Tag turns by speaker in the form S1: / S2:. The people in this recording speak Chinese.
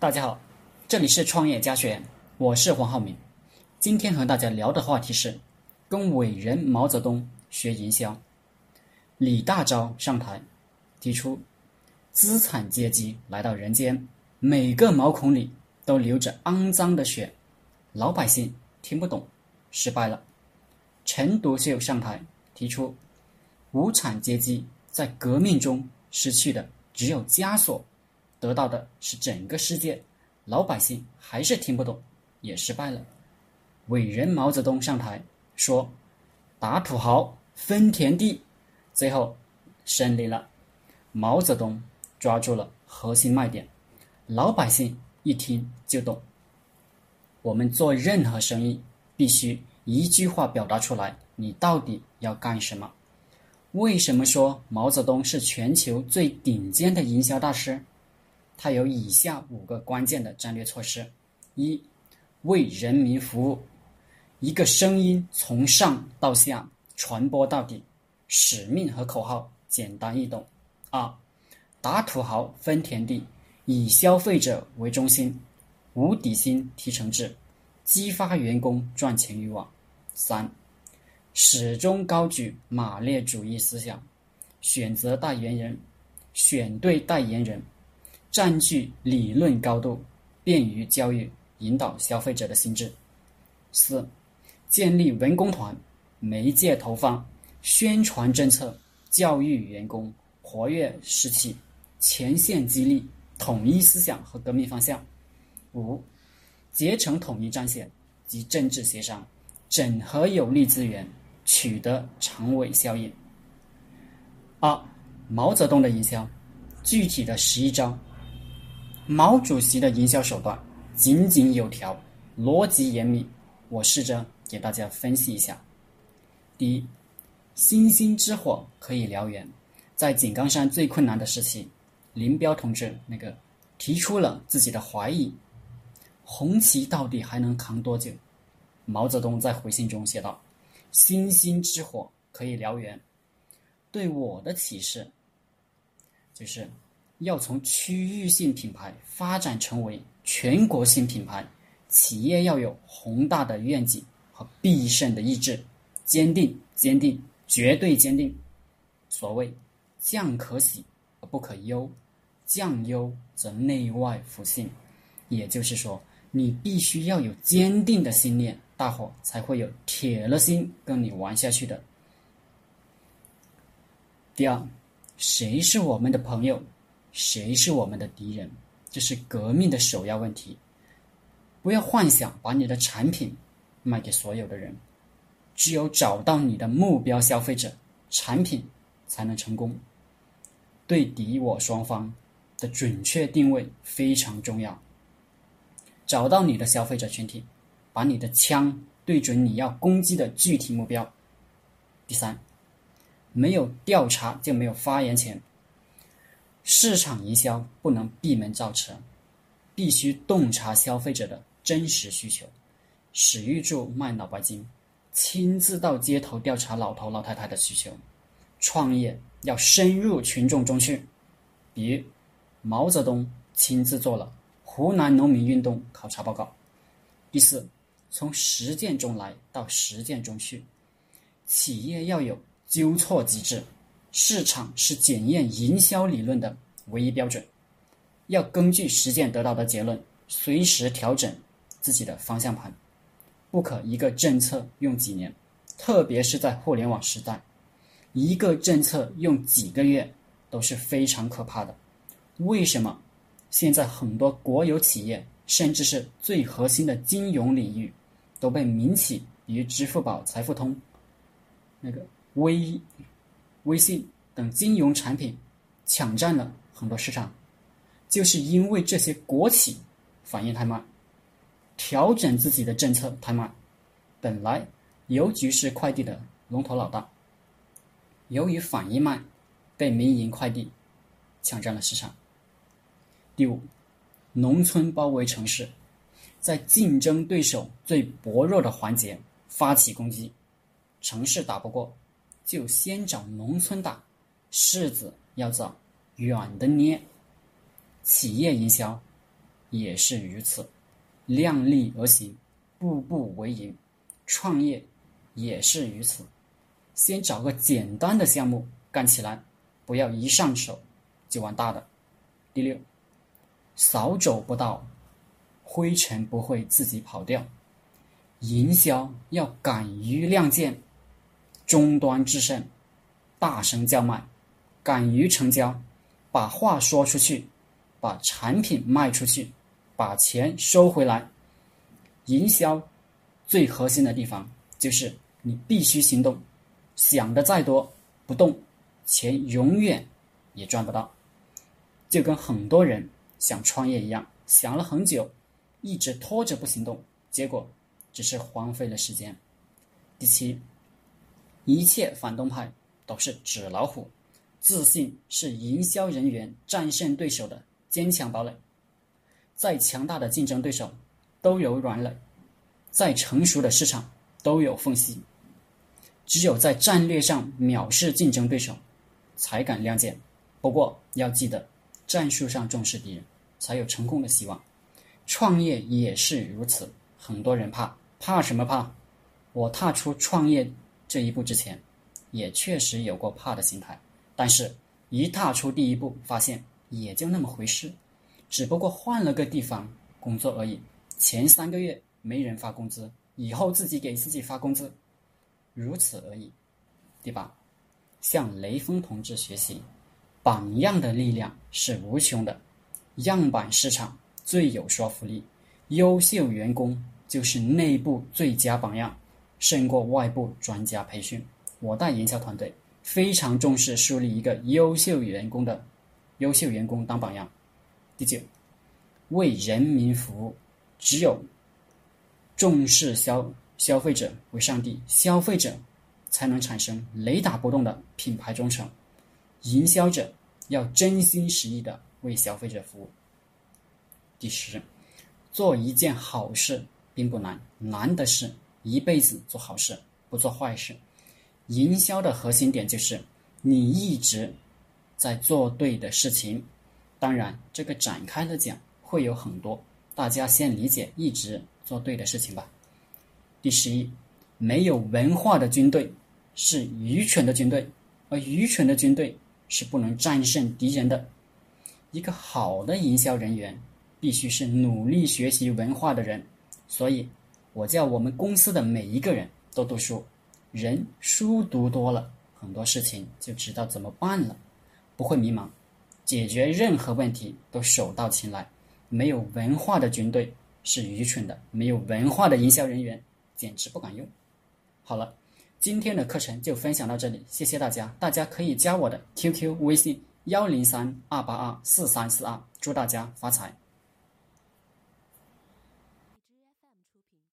S1: 大家好，这里是创业家学院，我是黄浩明。今天和大家聊的话题是跟伟人毛泽东学营销。李大钊上台，提出资产阶级来到人间，每个毛孔里都流着肮脏的血，老百姓听不懂，失败了。陈独秀上台，提出无产阶级在革命中失去的只有枷锁。得到的是整个世界，老百姓还是听不懂，也失败了。伟人毛泽东上台说：“打土豪，分田地。”最后胜利了。毛泽东抓住了核心卖点，老百姓一听就懂。我们做任何生意，必须一句话表达出来：你到底要干什么？为什么说毛泽东是全球最顶尖的营销大师？它有以下五个关键的战略措施：一、为人民服务，一个声音从上到下传播到底，使命和口号简单易懂；二、打土豪分田地，以消费者为中心，无底薪提成制，激发员工赚钱欲望；三、始终高举马列主义思想，选择代言人，选对代言人。占据理论高度，便于教育引导消费者的心智。四、建立文工团，媒介投放，宣传政策，教育员工，活跃士气，前线激励，统一思想和革命方向。五、结成统一战线及政治协商，整合有利资源，取得长尾效应。二、毛泽东的营销，具体的十一招。毛主席的营销手段井井有条，逻辑严密。我试着给大家分析一下。第一，星星之火可以燎原。在井冈山最困难的时期，林彪同志那个提出了自己的怀疑：红旗到底还能扛多久？毛泽东在回信中写道：“星星之火可以燎原。”对我的启示就是。要从区域性品牌发展成为全国性品牌，企业要有宏大的愿景和必胜的意志，坚定、坚定、绝对坚定。所谓“将可喜而不可忧，将忧则内外服信”，也就是说，你必须要有坚定的信念，大伙才会有铁了心跟你玩下去的。第二，谁是我们的朋友？谁是我们的敌人？这是革命的首要问题。不要幻想把你的产品卖给所有的人，只有找到你的目标消费者，产品才能成功。对敌我双方的准确定位非常重要。找到你的消费者群体，把你的枪对准你要攻击的具体目标。第三，没有调查就没有发言权。市场营销不能闭门造车，必须洞察消费者的真实需求。史玉柱卖脑白金，亲自到街头调查老头老太太的需求。创业要深入群众中去，比如毛泽东亲自做了湖南农民运动考察报告。第四，从实践中来到实践中去，企业要有纠错机制。市场是检验营销理论的唯一标准，要根据实践得到的结论，随时调整自己的方向盘，不可一个政策用几年，特别是在互联网时代，一个政策用几个月都是非常可怕的。为什么现在很多国有企业，甚至是最核心的金融领域，都被民企与支付宝、财付通那个微？微信等金融产品抢占了很多市场，就是因为这些国企反应太慢，调整自己的政策太慢。本来邮局是快递的龙头老大，由于反应慢，被民营快递抢占了市场。第五，农村包围城市，在竞争对手最薄弱的环节发起攻击，城市打不过。就先找农村打，柿子要找远的捏。企业营销也是如此，量力而行，步步为营。创业也是如此，先找个简单的项目干起来，不要一上手就玩大的。第六，少走不到，灰尘不会自己跑掉。营销要敢于亮剑，终端制胜，大声叫卖，敢于成交，把话说出去，把产品卖出去，把钱收回来。营销。最核心的地方就是你必须行动，想的再多不动，钱永远也赚不到。就跟很多人想创业一样，想了很久，一直拖着不行动，结果只是荒废了时间。第七，一切反动派都是纸老虎，自信是营销人员战胜对手的坚强堡垒。再强大的竞争对手都有软肋。再成熟的市场都有缝隙，只有在战略上藐视竞争对手，才敢亮剑。不过要记得，战术上重视敌人，才有成功的希望。创业也是如此，很多人怕，怕什么怕？我踏出创业这一步之前，也确实有过怕的心态，但是一踏出第一步，发现也就那么回事，只不过换了个地方工作而已。前三个月。没人发工资，以后自己给自己发工资，如此而已。第八，向雷锋同志学习，榜样的力量是无穷的，样板市场最有说服力，优秀员工就是内部最佳榜样，胜过外部专家培训。我带营销团队非常重视树立一个优秀员工的优秀员工当榜样。第九，为人民服务，只有。重视消消费者为上帝，消费者才能产生雷打不动的品牌忠诚。营销者要真心实意的为消费者服务。第十，做一件好事并不难，难的是一辈子做好事，不做坏事。营销的核心点就是你一直在做对的事情。当然，这个展开的讲会有很多，大家先理解一直。做对的事情吧。第十一，没有文化的军队是愚蠢的军队，而愚蠢的军队是不能战胜敌人的。一个好的营销人员必须是努力学习文化的人。所以，我叫我们公司的每一个人都读书。人书读多了，很多事情就知道怎么办了，不会迷茫，解决任何问题都手到擒来。没有文化的军队。是愚蠢的，没有文化的营销人员简直不敢用。好了，今天的课程就分享到这里，谢谢大家。大家可以加我的 QQ 微信幺零三二八二四三四二，祝大家发财。